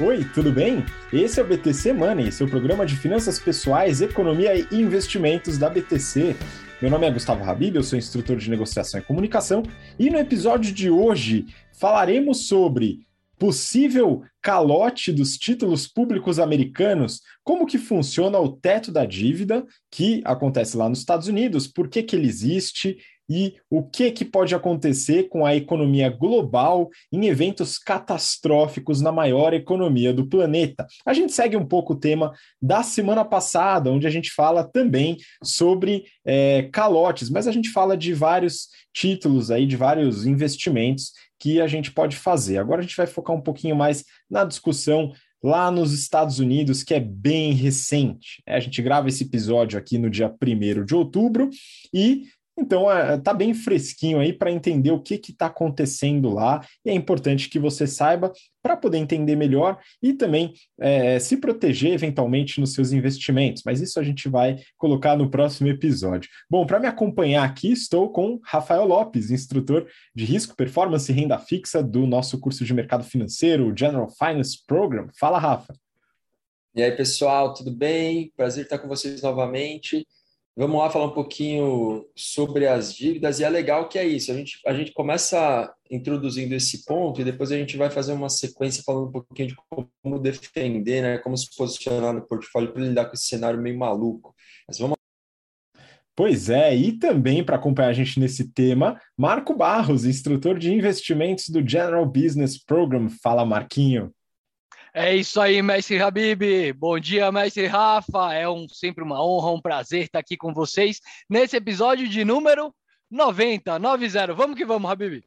Oi, tudo bem? Esse é o BTC Money, seu programa de finanças pessoais, economia e investimentos da BTC. Meu nome é Gustavo Habib, eu sou instrutor de negociação e comunicação, e no episódio de hoje falaremos sobre possível calote dos títulos públicos americanos, como que funciona o teto da dívida, que acontece lá nos Estados Unidos, por que, que ele existe e o que, que pode acontecer com a economia global em eventos catastróficos na maior economia do planeta. A gente segue um pouco o tema da semana passada, onde a gente fala também sobre é, calotes, mas a gente fala de vários títulos aí, de vários investimentos que a gente pode fazer. Agora a gente vai focar um pouquinho mais na discussão lá nos Estados Unidos, que é bem recente. É, a gente grava esse episódio aqui no dia 1 de outubro e então, está é, bem fresquinho aí para entender o que está acontecendo lá, e é importante que você saiba para poder entender melhor e também é, se proteger eventualmente nos seus investimentos. Mas isso a gente vai colocar no próximo episódio. Bom, para me acompanhar aqui, estou com Rafael Lopes, instrutor de risco, performance e renda fixa do nosso curso de mercado financeiro, General Finance Program. Fala, Rafa. E aí, pessoal, tudo bem? Prazer estar com vocês novamente. Vamos lá falar um pouquinho sobre as dívidas, e é legal que é isso. A gente, a gente começa introduzindo esse ponto e depois a gente vai fazer uma sequência falando um pouquinho de como defender, né, como se posicionar no portfólio para lidar com esse cenário meio maluco. Mas vamos Pois é, e também para acompanhar a gente nesse tema, Marco Barros, instrutor de investimentos do General Business Program. Fala, Marquinho. É isso aí, mestre Habib. Bom dia, mestre Rafa. É um, sempre uma honra, um prazer estar aqui com vocês nesse episódio de número 90, 90. Vamos que vamos, Habib.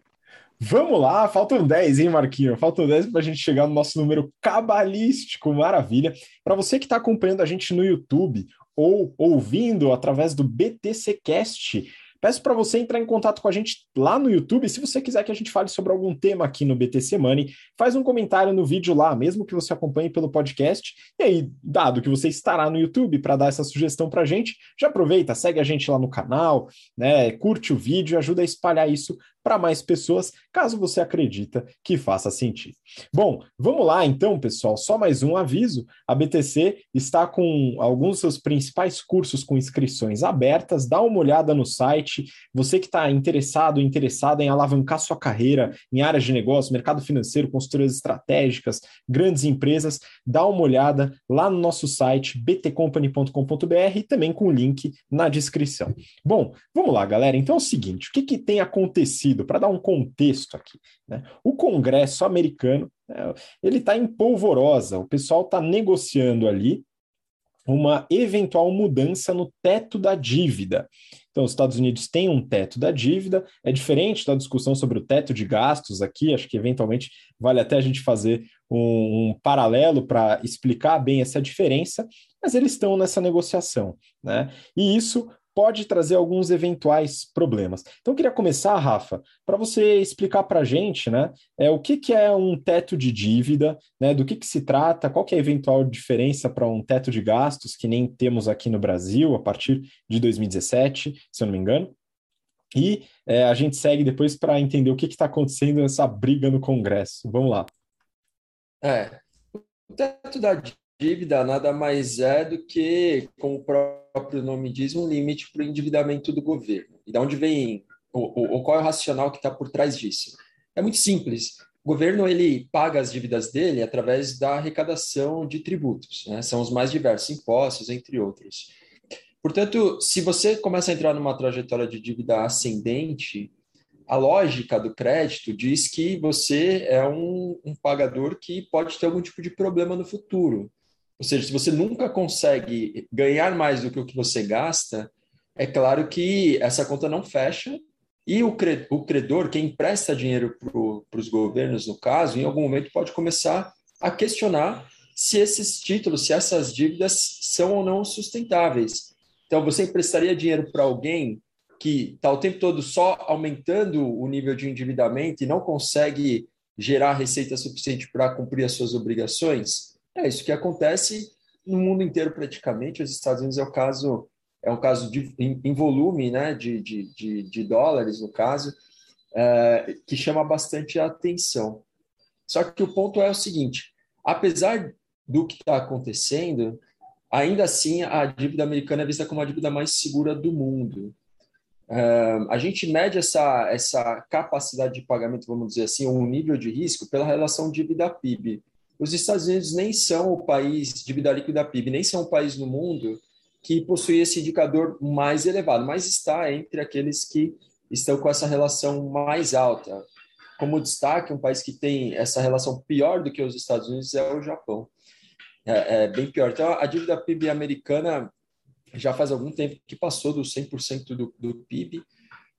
Vamos lá, faltam 10, hein, Marquinho? Faltam 10 para a gente chegar no nosso número cabalístico, maravilha. Para você que está acompanhando a gente no YouTube ou ouvindo através do BTC Cast, Peço para você entrar em contato com a gente lá no YouTube. Se você quiser que a gente fale sobre algum tema aqui no BTC Money, faz um comentário no vídeo lá, mesmo que você acompanhe pelo podcast. E aí, dado que você estará no YouTube para dar essa sugestão para a gente, já aproveita, segue a gente lá no canal, né? Curte o vídeo, ajuda a espalhar isso para mais pessoas, caso você acredita que faça sentido. Bom, vamos lá então, pessoal. Só mais um aviso: a BTC está com alguns dos seus principais cursos com inscrições abertas. Dá uma olhada no site. Você que está interessado, interessada em alavancar sua carreira em áreas de negócio, mercado financeiro, consultorias estratégicas, grandes empresas, dá uma olhada lá no nosso site btcompany.com.br e também com o link na descrição. Bom, vamos lá, galera. Então é o seguinte: o que, que tem acontecido? Para dar um contexto aqui. Né? O Congresso americano né, ele está em polvorosa, o pessoal está negociando ali uma eventual mudança no teto da dívida. Então, os Estados Unidos têm um teto da dívida, é diferente da discussão sobre o teto de gastos aqui, acho que eventualmente vale até a gente fazer um, um paralelo para explicar bem essa diferença, mas eles estão nessa negociação, né? E isso pode trazer alguns eventuais problemas. Então, eu queria começar, Rafa, para você explicar para a gente né, é, o que, que é um teto de dívida, né, do que, que se trata, qual que é a eventual diferença para um teto de gastos, que nem temos aqui no Brasil a partir de 2017, se eu não me engano. E é, a gente segue depois para entender o que está acontecendo nessa briga no Congresso. Vamos lá. É, o teto da dívida nada mais é do que, como o próprio nome diz, um limite para o endividamento do governo. E de onde vem, o, o, qual é o racional que está por trás disso? É muito simples. O governo ele paga as dívidas dele através da arrecadação de tributos, né? são os mais diversos, impostos, entre outros. Portanto, se você começa a entrar numa trajetória de dívida ascendente, a lógica do crédito diz que você é um, um pagador que pode ter algum tipo de problema no futuro. Ou seja, se você nunca consegue ganhar mais do que o que você gasta, é claro que essa conta não fecha e o, credor, quem empresta dinheiro para os governos, no caso, em algum momento pode começar a questionar se esses títulos, se essas dívidas são ou não sustentáveis. Então, você emprestaria dinheiro para alguém que está o tempo todo só aumentando o nível de endividamento e não consegue gerar receita suficiente para cumprir as suas obrigações? É isso que acontece no mundo inteiro praticamente. Os Estados Unidos é o caso é um caso de, em, em volume, né, de, de, de, de, dólares no caso, é, que chama bastante a atenção. Só que o ponto é o seguinte: Apesar do que está acontecendo, ainda assim a dívida americana é vista como a dívida mais segura do mundo. Uh, a gente mede essa, essa capacidade de pagamento, vamos dizer assim, ou um nível de risco pela relação dívida-PIB. Os Estados Unidos nem são o país, dívida líquida PIB, nem são o país no mundo que possui esse indicador mais elevado, mas está entre aqueles que estão com essa relação mais alta. Como destaque, um país que tem essa relação pior do que os Estados Unidos é o Japão. É, é bem pior. Então, a dívida PIB americana já faz algum tempo que passou dos 100% do, do PIB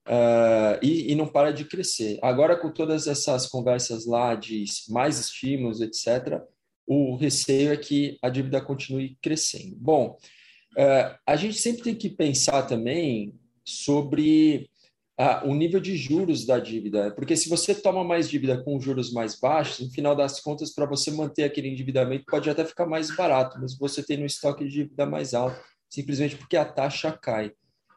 uh, e, e, não para de crescer. Agora, com todas essas conversas lá de mais estímulos, etc., o receio é que a dívida continue crescendo. Bom, uh, a gente sempre tem que pensar também sobre uh, o nível de juros da dívida, porque se você toma mais dívida com juros mais baixos, no final das contas, para você manter aquele endividamento, pode até ficar mais barato, mas você tem um estoque de dívida mais alto simplesmente porque a taxa cai.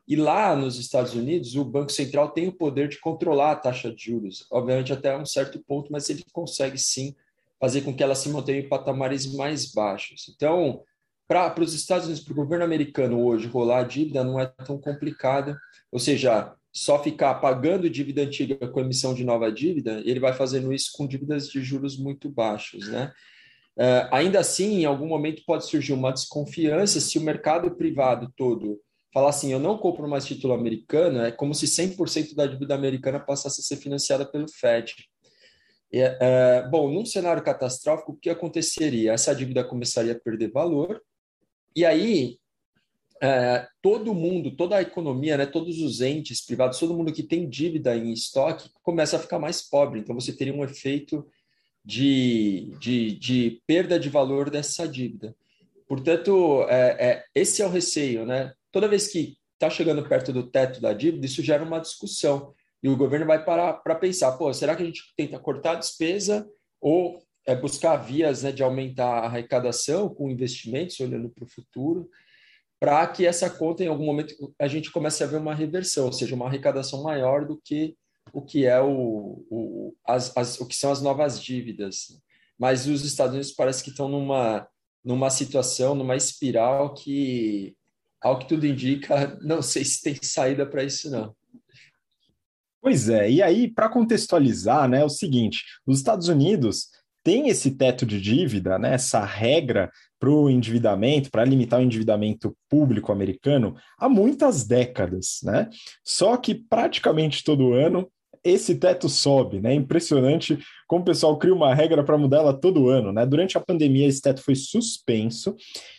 E lá nos Estados Unidos, o Banco Central tem o poder de controlar a taxa de juros, obviamente até um certo ponto, mas ele consegue sim fazer com que ela se mantenha em patamares mais baixos. Então, para os Estados Unidos, para o governo americano hoje, rolar a dívida não é tão complicado, ou seja, só ficar pagando dívida antiga com emissão de nova dívida, ele vai fazendo isso com dívidas de juros muito baixos, né? Uh, ainda assim, em algum momento pode surgir uma desconfiança se o mercado privado todo falar assim: eu não compro mais título americano, é como se 100% da dívida americana passasse a ser financiada pelo FED. E, uh, bom, num cenário catastrófico, o que aconteceria? Essa dívida começaria a perder valor, e aí uh, todo mundo, toda a economia, né, todos os entes privados, todo mundo que tem dívida em estoque começa a ficar mais pobre. Então, você teria um efeito de, de, de perda de valor dessa dívida. Portanto, é, é, esse é o receio, né? Toda vez que está chegando perto do teto da dívida, isso gera uma discussão. E o governo vai parar para pensar, pô, será que a gente tenta cortar a despesa ou é, buscar vias né, de aumentar a arrecadação com investimentos, olhando para o futuro, para que essa conta, em algum momento, a gente comece a ver uma reversão, ou seja, uma arrecadação maior do que o que é o, o, as, as, o que são as novas dívidas. Mas os Estados Unidos parece que estão numa, numa situação, numa espiral que, ao que tudo indica, não sei se tem saída para isso, não. Pois é, e aí, para contextualizar, né, é o seguinte: os Estados Unidos têm esse teto de dívida, né, essa regra para o endividamento, para limitar o endividamento público americano, há muitas décadas, né? Só que praticamente todo ano esse teto sobe, né? Impressionante como o pessoal cria uma regra para mudar ela todo ano, né? Durante a pandemia, esse teto foi suspenso,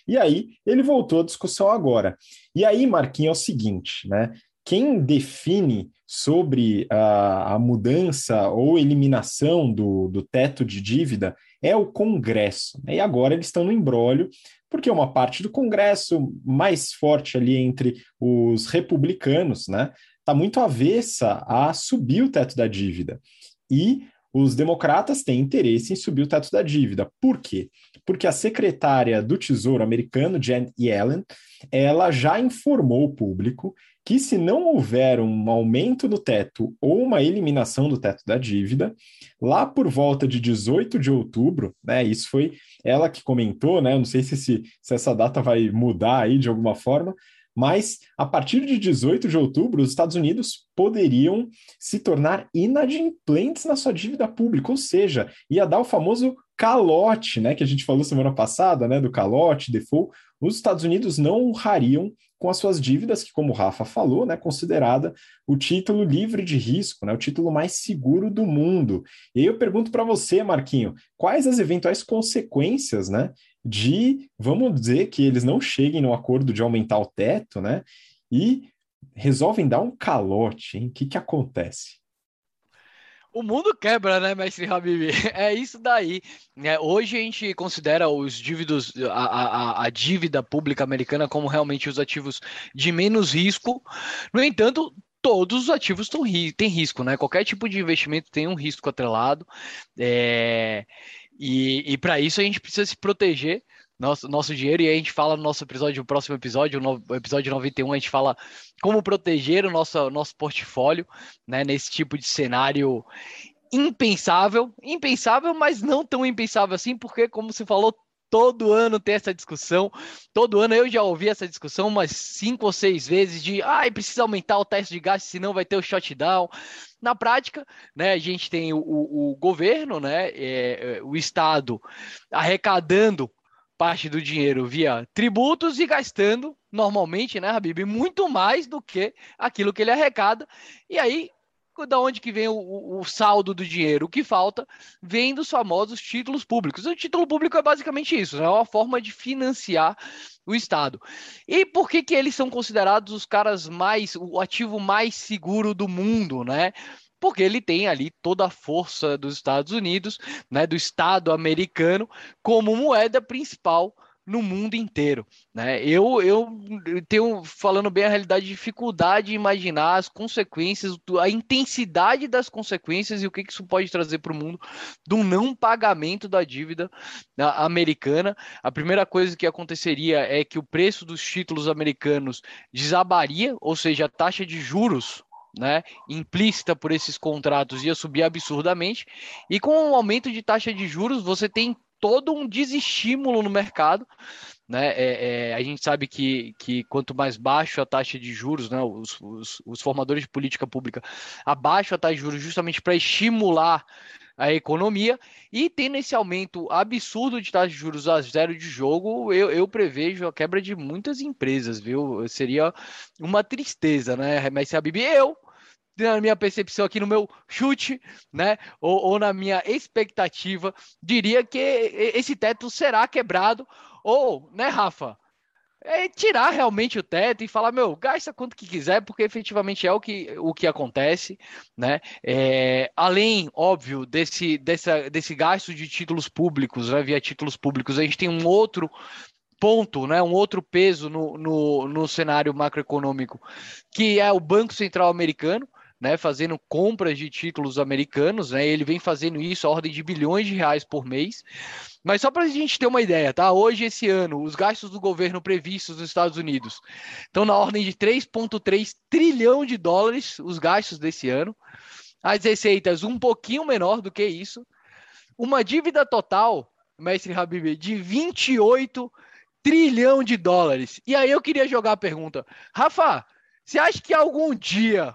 e aí ele voltou à discussão agora. E aí, Marquinhos, é o seguinte, né? Quem define sobre a, a mudança ou eliminação do, do teto de dívida é o Congresso. Né? E agora eles estão no embrólio, porque uma parte do Congresso mais forte ali entre os republicanos, né? Está muito avessa a subir o teto da dívida. E os democratas têm interesse em subir o teto da dívida. Por quê? Porque a secretária do Tesouro americano, Janet Yellen, ela já informou o público que se não houver um aumento do teto ou uma eliminação do teto da dívida, lá por volta de 18 de outubro, né, isso foi ela que comentou, né, não sei se, se, se essa data vai mudar aí de alguma forma, mas a partir de 18 de outubro, os Estados Unidos poderiam se tornar inadimplentes na sua dívida pública, ou seja, ia dar o famoso calote, né, que a gente falou semana passada, né, do calote, default. Os Estados Unidos não honrariam com as suas dívidas, que, como o Rafa falou, né, considerada o título livre de risco, né, o título mais seguro do mundo. E aí eu pergunto para você, Marquinho, quais as eventuais consequências, né, de, vamos dizer, que eles não cheguem no acordo de aumentar o teto, né? E resolvem dar um calote, hein? O que, que acontece? O mundo quebra, né, mestre Habib? É isso daí. É, hoje a gente considera os dívidos, a, a, a, dívida pública americana como realmente os ativos de menos risco. No entanto, todos os ativos têm risco, né? Qualquer tipo de investimento tem um risco atrelado. É... E, e para isso a gente precisa se proteger nosso, nosso dinheiro, e a gente fala no nosso episódio, no próximo episódio, no episódio 91, a gente fala como proteger o nosso, nosso portfólio né, nesse tipo de cenário impensável, impensável, mas não tão impensável assim, porque, como você falou, todo ano tem essa discussão. Todo ano eu já ouvi essa discussão umas cinco ou seis vezes de ah, precisa aumentar o teste de gasto, senão vai ter o shutdown. Na prática, né, a gente tem o, o, o governo, né, é, é, o Estado arrecadando parte do dinheiro via tributos e gastando normalmente, né, Habib, muito mais do que aquilo que ele arrecada. E aí da onde que vem o, o, saldo do dinheiro? O que falta vem dos famosos títulos públicos. O título público é basicamente isso, né? é uma forma de financiar o Estado. E por que, que eles são considerados os caras mais, o ativo mais seguro do mundo, né? Porque ele tem ali toda a força dos Estados Unidos, né, do Estado americano, como moeda principal no mundo inteiro, né? Eu, eu tenho, falando bem a realidade, dificuldade de imaginar as consequências, a intensidade das consequências e o que isso pode trazer para o mundo do não pagamento da dívida né, americana. A primeira coisa que aconteceria é que o preço dos títulos americanos desabaria, ou seja, a taxa de juros né, implícita por esses contratos ia subir absurdamente, e com o aumento de taxa de juros, você tem todo um desestímulo no mercado. Né? É, é, a gente sabe que, que quanto mais baixo a taxa de juros, né, os, os, os formadores de política pública abaixo a taxa de juros justamente para estimular a economia e tendo esse aumento absurdo de taxa de juros a zero de jogo, eu, eu prevejo a quebra de muitas empresas, viu? Seria uma tristeza, né? Mas se a Bibi, eu na minha percepção aqui, no meu chute, né? Ou, ou, na minha expectativa, diria que esse teto será quebrado. Ou, né, Rafa? É tirar realmente o teto e falar, meu, gasta quanto que quiser, porque efetivamente é o que, o que acontece, né? É, além, óbvio, desse, dessa, desse gasto de títulos públicos, né, via títulos públicos, a gente tem um outro ponto, né, um outro peso no, no, no cenário macroeconômico, que é o Banco Central Americano, né, fazendo compras de títulos americanos, né, ele vem fazendo isso a ordem de bilhões de reais por mês. Mas só para a gente ter uma ideia, tá? Hoje, esse ano, os gastos do governo previstos nos Estados Unidos estão na ordem de 3,3 trilhão de dólares, os gastos desse ano. As receitas um pouquinho menor do que isso. Uma dívida total, mestre Habib, de 28 trilhão de dólares. E aí eu queria jogar a pergunta, Rafa, você acha que algum dia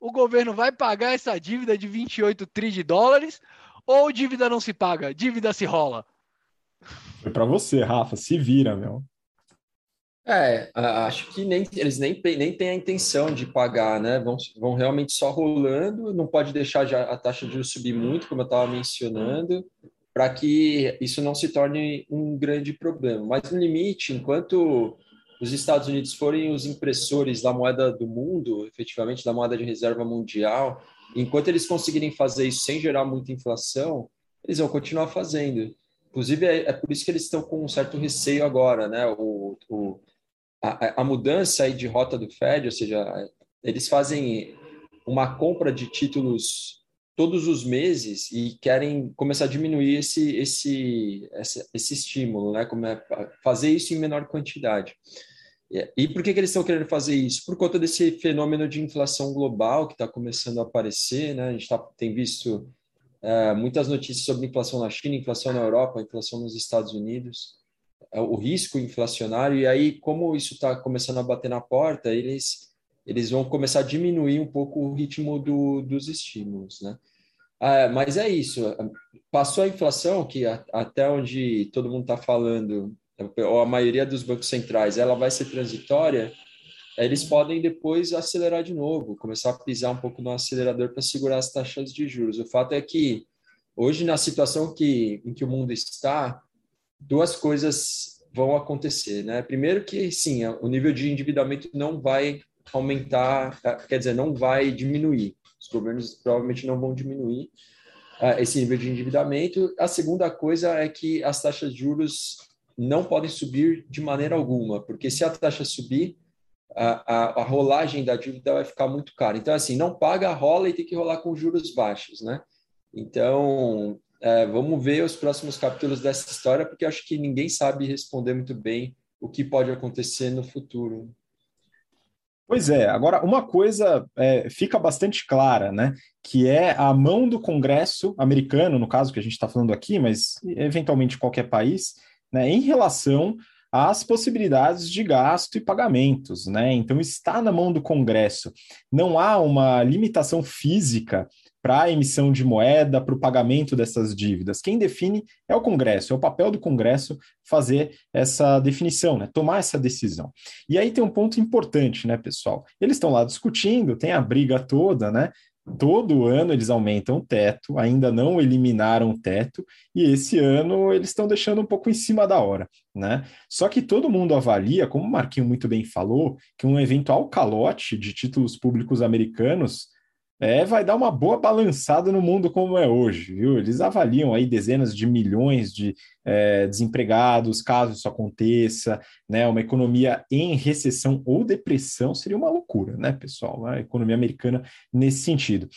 o governo vai pagar essa dívida de 28 tri de dólares ou dívida não se paga, dívida se rola? Foi para você, Rafa, se vira, meu. É, acho que nem, eles nem, nem têm a intenção de pagar, né? Vão, vão realmente só rolando, não pode deixar já a taxa de juros subir muito, como eu estava mencionando, para que isso não se torne um grande problema. Mas no limite, enquanto os Estados Unidos forem os impressores da moeda do mundo, efetivamente da moeda de reserva mundial, enquanto eles conseguirem fazer isso sem gerar muita inflação, eles vão continuar fazendo. Inclusive, é, é por isso que eles estão com um certo receio agora, né? O, o, a, a mudança aí de rota do Fed, ou seja, eles fazem uma compra de títulos todos os meses e querem começar a diminuir esse, esse, esse, esse estímulo, né? Como é, fazer isso em menor quantidade. E por que, que eles estão querendo fazer isso? Por conta desse fenômeno de inflação global que está começando a aparecer, né? A gente tá, tem visto é, muitas notícias sobre inflação na China, inflação na Europa, inflação nos Estados Unidos, é, o risco inflacionário. E aí, como isso está começando a bater na porta, eles eles vão começar a diminuir um pouco o ritmo do, dos estímulos, né? Ah, mas é isso. Passou a inflação, que a, até onde todo mundo está falando, ou a maioria dos bancos centrais, ela vai ser transitória, eles podem depois acelerar de novo, começar a pisar um pouco no acelerador para segurar as taxas de juros. O fato é que hoje na situação que em que o mundo está, duas coisas vão acontecer, né? Primeiro que sim, o nível de endividamento não vai aumentar, quer dizer, não vai diminuir. Os governos provavelmente não vão diminuir uh, esse nível de endividamento. A segunda coisa é que as taxas de juros não podem subir de maneira alguma, porque se a taxa subir, a, a, a, rolagem da dívida vai ficar muito cara. Então, assim, não paga, rola e tem que rolar com juros baixos, né? Então, é, vamos ver os próximos capítulos dessa história, porque acho que ninguém sabe responder muito bem o que pode acontecer no futuro. Pois é, agora uma coisa é, fica bastante clara, né? Que é a mão do Congresso americano, no caso que a gente está falando aqui, mas eventualmente qualquer país, né, em relação às possibilidades de gasto e pagamentos, né? Então está na mão do Congresso. Não há uma limitação física para a emissão de moeda, para o pagamento dessas dívidas. Quem define é o Congresso, é o papel do Congresso fazer essa definição, né? tomar essa decisão. E aí tem um ponto importante, né, pessoal? Eles estão lá discutindo, tem a briga toda, né? Todo ano eles aumentam o teto, ainda não eliminaram o teto, e esse ano eles estão deixando um pouco em cima da hora, né? Só que todo mundo avalia, como o Marquinho muito bem falou, que um eventual calote de títulos públicos americanos é, vai dar uma boa balançada no mundo como é hoje, viu? Eles avaliam aí dezenas de milhões de é, desempregados, caso isso aconteça, né? Uma economia em recessão ou depressão seria uma loucura, né, pessoal? A economia americana nesse sentido.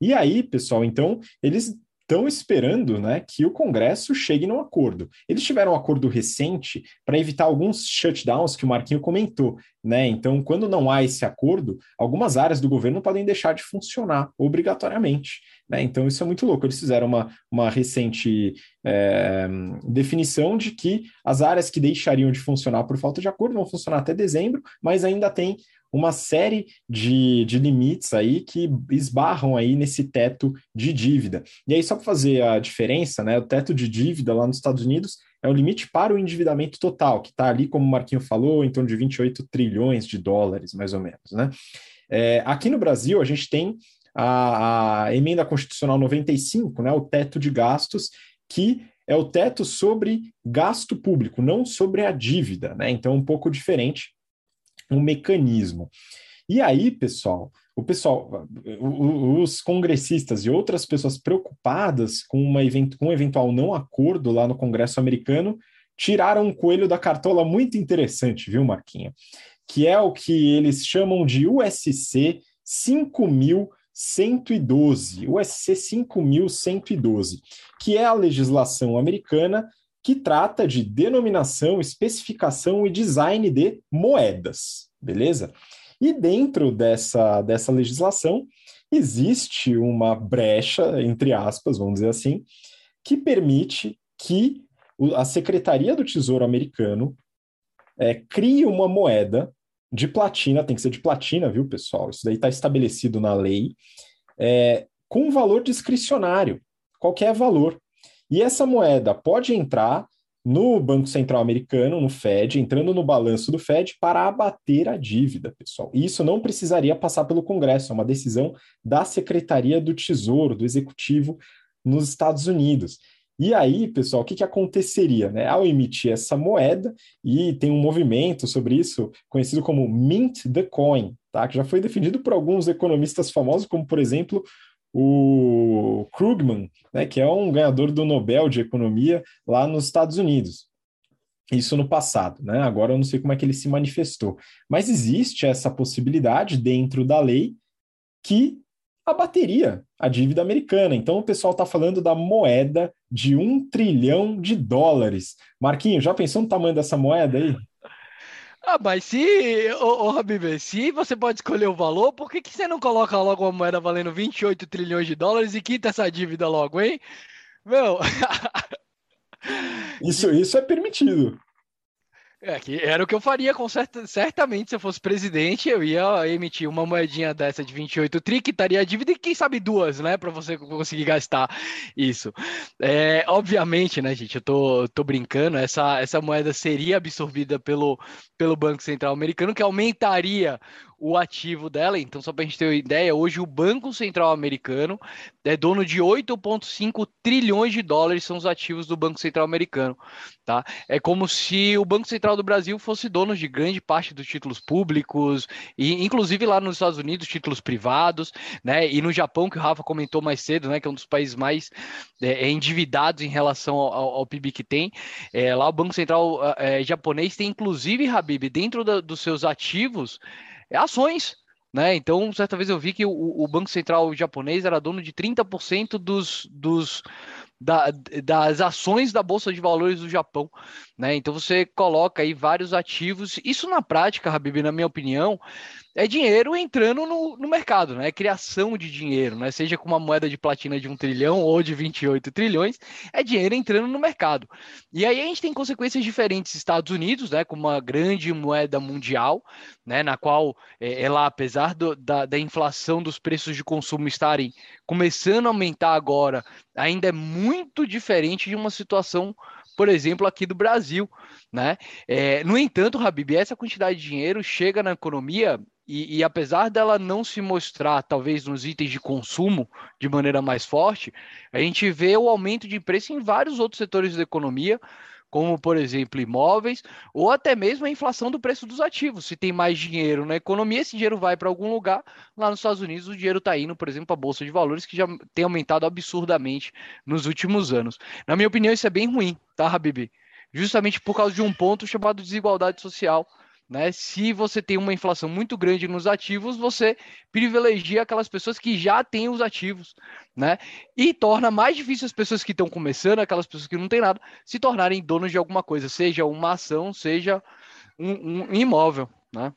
E aí, pessoal, então, eles estão esperando né, que o Congresso chegue num acordo. Eles tiveram um acordo recente para evitar alguns shutdowns que o Marquinho comentou. Né? Então, quando não há esse acordo, algumas áreas do governo podem deixar de funcionar obrigatoriamente. Né? Então, isso é muito louco. Eles fizeram uma, uma recente é, definição de que as áreas que deixariam de funcionar por falta de acordo vão funcionar até dezembro, mas ainda tem uma série de, de limites aí que esbarram aí nesse teto de dívida. E aí, só para fazer a diferença, né? O teto de dívida lá nos Estados Unidos é o limite para o endividamento total, que está ali, como o Marquinho falou, em torno de 28 trilhões de dólares, mais ou menos, né? É, aqui no Brasil, a gente tem a, a emenda constitucional 95, né? O teto de gastos, que é o teto sobre gasto público, não sobre a dívida, né? Então, um pouco diferente um mecanismo. E aí, pessoal, o pessoal, os congressistas e outras pessoas preocupadas com, uma com um eventual não acordo lá no Congresso americano tiraram um coelho da cartola muito interessante, viu, Marquinha? Que é o que eles chamam de USC 5112, USC 5112, que é a legislação americana que trata de denominação, especificação e design de moedas, beleza? E dentro dessa, dessa legislação existe uma brecha, entre aspas, vamos dizer assim, que permite que a Secretaria do Tesouro americano é, crie uma moeda de platina, tem que ser de platina, viu, pessoal? Isso daí está estabelecido na lei, é, com valor discricionário, qualquer valor. E essa moeda pode entrar no Banco Central Americano, no Fed, entrando no balanço do Fed para abater a dívida, pessoal. E isso não precisaria passar pelo Congresso, é uma decisão da Secretaria do Tesouro, do Executivo nos Estados Unidos. E aí, pessoal, o que, que aconteceria? Né? Ao emitir essa moeda, e tem um movimento sobre isso conhecido como Mint the Coin, tá? que já foi definido por alguns economistas famosos, como, por exemplo, o Krugman, né, que é um ganhador do Nobel de Economia lá nos Estados Unidos. Isso no passado, né? Agora eu não sei como é que ele se manifestou. Mas existe essa possibilidade dentro da lei que abateria a dívida americana. Então o pessoal está falando da moeda de um trilhão de dólares. Marquinho, já pensou no tamanho dessa moeda aí? Ah, mas se, ô, ô Habib, se você pode escolher o valor, por que, que você não coloca logo uma moeda valendo 28 trilhões de dólares e quita essa dívida logo, hein? Meu. isso, isso é permitido. É, que era o que eu faria com certa, certamente se eu fosse presidente, eu ia emitir uma moedinha dessa de 28 tri, quitaria a dívida e quem sabe duas, né, para você conseguir gastar isso. É, obviamente, né, gente, eu tô, tô brincando, essa, essa moeda seria absorvida pelo, pelo Banco Central Americano, que aumentaria o ativo dela. Então, só para a gente ter uma ideia, hoje o Banco Central Americano é dono de 8,5 trilhões de dólares, são os ativos do Banco Central Americano. Tá? É como se o Banco Central do Brasil fosse dono de grande parte dos títulos públicos, e inclusive lá nos Estados Unidos, títulos privados, né? E no Japão, que o Rafa comentou mais cedo, né? Que é um dos países mais é, é endividados em relação ao, ao, PIB que tem. É, lá o Banco Central é, japonês tem, inclusive, Habib, dentro da, dos seus ativos, é ações. Né? Então, certa vez eu vi que o, o Banco Central japonês era dono de 30% dos, dos, da, das ações da Bolsa de Valores do Japão. Né? Então você coloca aí vários ativos. Isso na prática, Habib, na minha opinião, é dinheiro entrando no, no mercado, né? É criação de dinheiro, né? Seja com uma moeda de platina de um trilhão ou de 28 trilhões, é dinheiro entrando no mercado. E aí a gente tem consequências diferentes. Estados Unidos, né? Com uma grande moeda mundial, né? Na qual é, ela, apesar do, da, da inflação dos preços de consumo estarem começando a aumentar agora, ainda é muito diferente de uma situação por exemplo, aqui do Brasil, né? É, no entanto, Habib, essa quantidade de dinheiro chega na economia e, e, apesar dela não se mostrar, talvez, nos itens de consumo de maneira mais forte, a gente vê o aumento de preço em vários outros setores da economia, como, por exemplo, imóveis, ou até mesmo a inflação do preço dos ativos. Se tem mais dinheiro na economia, esse dinheiro vai para algum lugar. Lá nos Estados Unidos, o dinheiro está indo, por exemplo, para a Bolsa de Valores, que já tem aumentado absurdamente nos últimos anos. Na minha opinião, isso é bem ruim, tá, Habib? Justamente por causa de um ponto chamado desigualdade social né? Se você tem uma inflação muito grande nos ativos, você privilegia aquelas pessoas que já têm os ativos, né? E torna mais difícil as pessoas que estão começando, aquelas pessoas que não têm nada, se tornarem donos de alguma coisa, seja uma ação, seja um, um imóvel, né?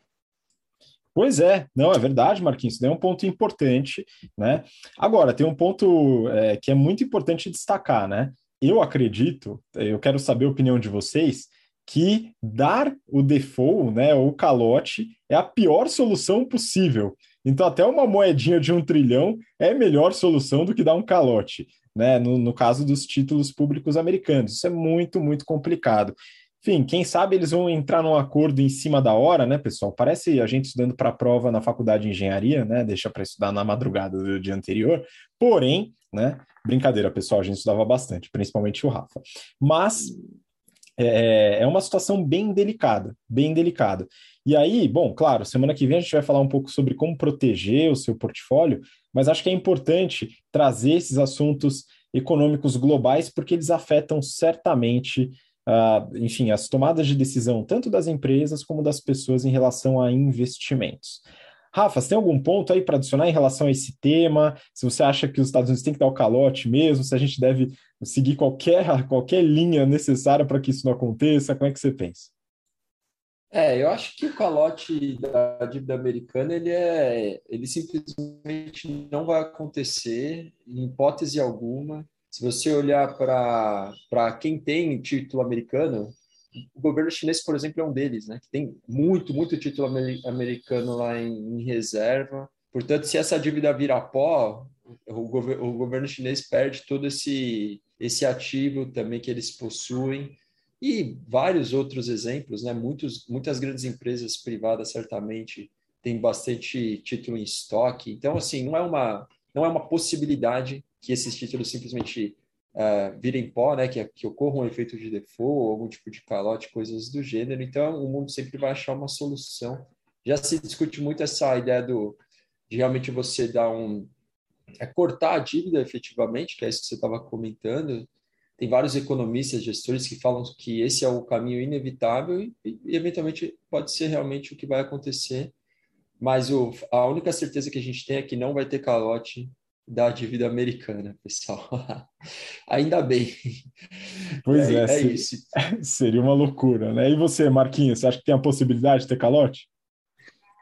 Pois é, não, é verdade, Marquinhos, isso é um ponto importante, né? Agora, tem um ponto é, que é muito importante destacar, né? Eu acredito, eu quero saber a opinião de vocês, que dar o default, né, ou calote, é a pior solução possível. Então, até uma moedinha de um trilhão é melhor solução do que dar um calote, né? No, no caso dos títulos públicos americanos. Isso é muito, muito complicado. Enfim, quem sabe eles vão entrar num acordo em cima da hora, né, pessoal? Parece a gente estudando para a prova na faculdade de engenharia, né? Deixa para estudar na madrugada do dia anterior. Porém, né? Brincadeira, pessoal, a gente estudava bastante, principalmente o Rafa. Mas é, é, é uma situação bem delicada, bem delicada. E aí, bom, claro, semana que vem a gente vai falar um pouco sobre como proteger o seu portfólio, mas acho que é importante trazer esses assuntos econômicos globais porque eles afetam certamente, uh, enfim, as tomadas de decisão tanto das empresas como das pessoas em relação a investimentos. Rafa, você tem algum ponto aí para adicionar em relação a esse tema? Se você acha que os Estados Unidos têm que dar o calote mesmo, se a gente deve seguir qualquer, qualquer linha necessária para que isso não aconteça, como é que você pensa? É, eu acho que o calote da dívida americana ele é, ele simplesmente não vai acontecer em hipótese alguma. Se você olhar para quem tem título americano, o governo chinês, por exemplo, é um deles, né? Que tem muito, muito título americano lá em, em reserva. Portanto, se essa dívida virar pó, o, gover o governo chinês perde todo esse, esse ativo também que eles possuem. E vários outros exemplos, né? Muitos, muitas grandes empresas privadas certamente têm bastante título em estoque. Então, assim, não é uma, não é uma possibilidade que esses títulos simplesmente uh, virem pó, né, que, que ocorra um efeito de default, algum tipo de calote, coisas do gênero. Então, o mundo sempre vai achar uma solução. Já se discute muito essa ideia do, de realmente você dar um. É cortar a dívida efetivamente, que é isso que você estava comentando. Tem vários economistas, gestores que falam que esse é o caminho inevitável e, e eventualmente pode ser realmente o que vai acontecer. Mas o, a única certeza que a gente tem é que não vai ter calote da dívida americana, pessoal. Ainda bem. Pois é, é, é seria, isso. Seria uma loucura, né? E você, Marquinhos, você acha que tem a possibilidade de ter calote?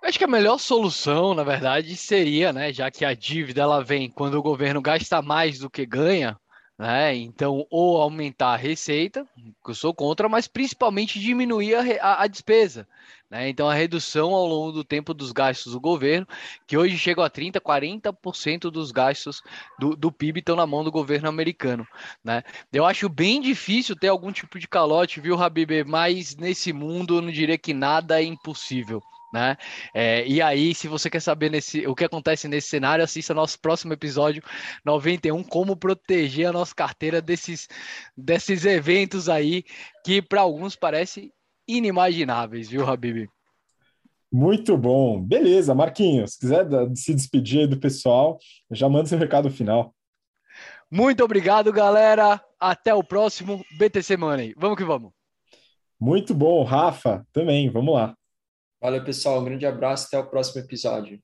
Acho que a melhor solução, na verdade, seria, né, já que a dívida ela vem quando o governo gasta mais do que ganha, né? Então, ou aumentar a receita, que eu sou contra, mas principalmente diminuir a, a, a despesa. Né? Então, a redução ao longo do tempo dos gastos do governo, que hoje chegam a 30%, 40% dos gastos do, do PIB estão na mão do governo americano. Né? Eu acho bem difícil ter algum tipo de calote, viu, Habib? Mas nesse mundo eu não diria que nada é impossível né? É, e aí, se você quer saber nesse, o que acontece nesse cenário, assista nosso próximo episódio 91, como proteger a nossa carteira desses, desses eventos aí que para alguns parece inimagináveis, viu, Habib? Muito bom. Beleza, Marquinhos, se quiser se despedir aí do pessoal, já manda seu recado final. Muito obrigado, galera. Até o próximo BTC Money. Vamos que vamos. Muito bom, Rafa, também. Vamos lá. Valeu, pessoal. Um grande abraço. Até o próximo episódio.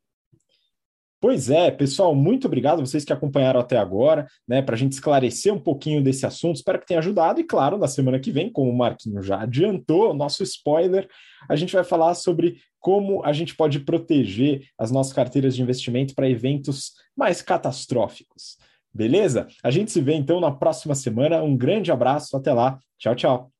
Pois é, pessoal, muito obrigado vocês que acompanharam até agora, né, para a gente esclarecer um pouquinho desse assunto. Espero que tenha ajudado. E claro, na semana que vem, como o Marquinho já adiantou, nosso spoiler, a gente vai falar sobre como a gente pode proteger as nossas carteiras de investimento para eventos mais catastróficos. Beleza? A gente se vê então na próxima semana. Um grande abraço, até lá. Tchau, tchau.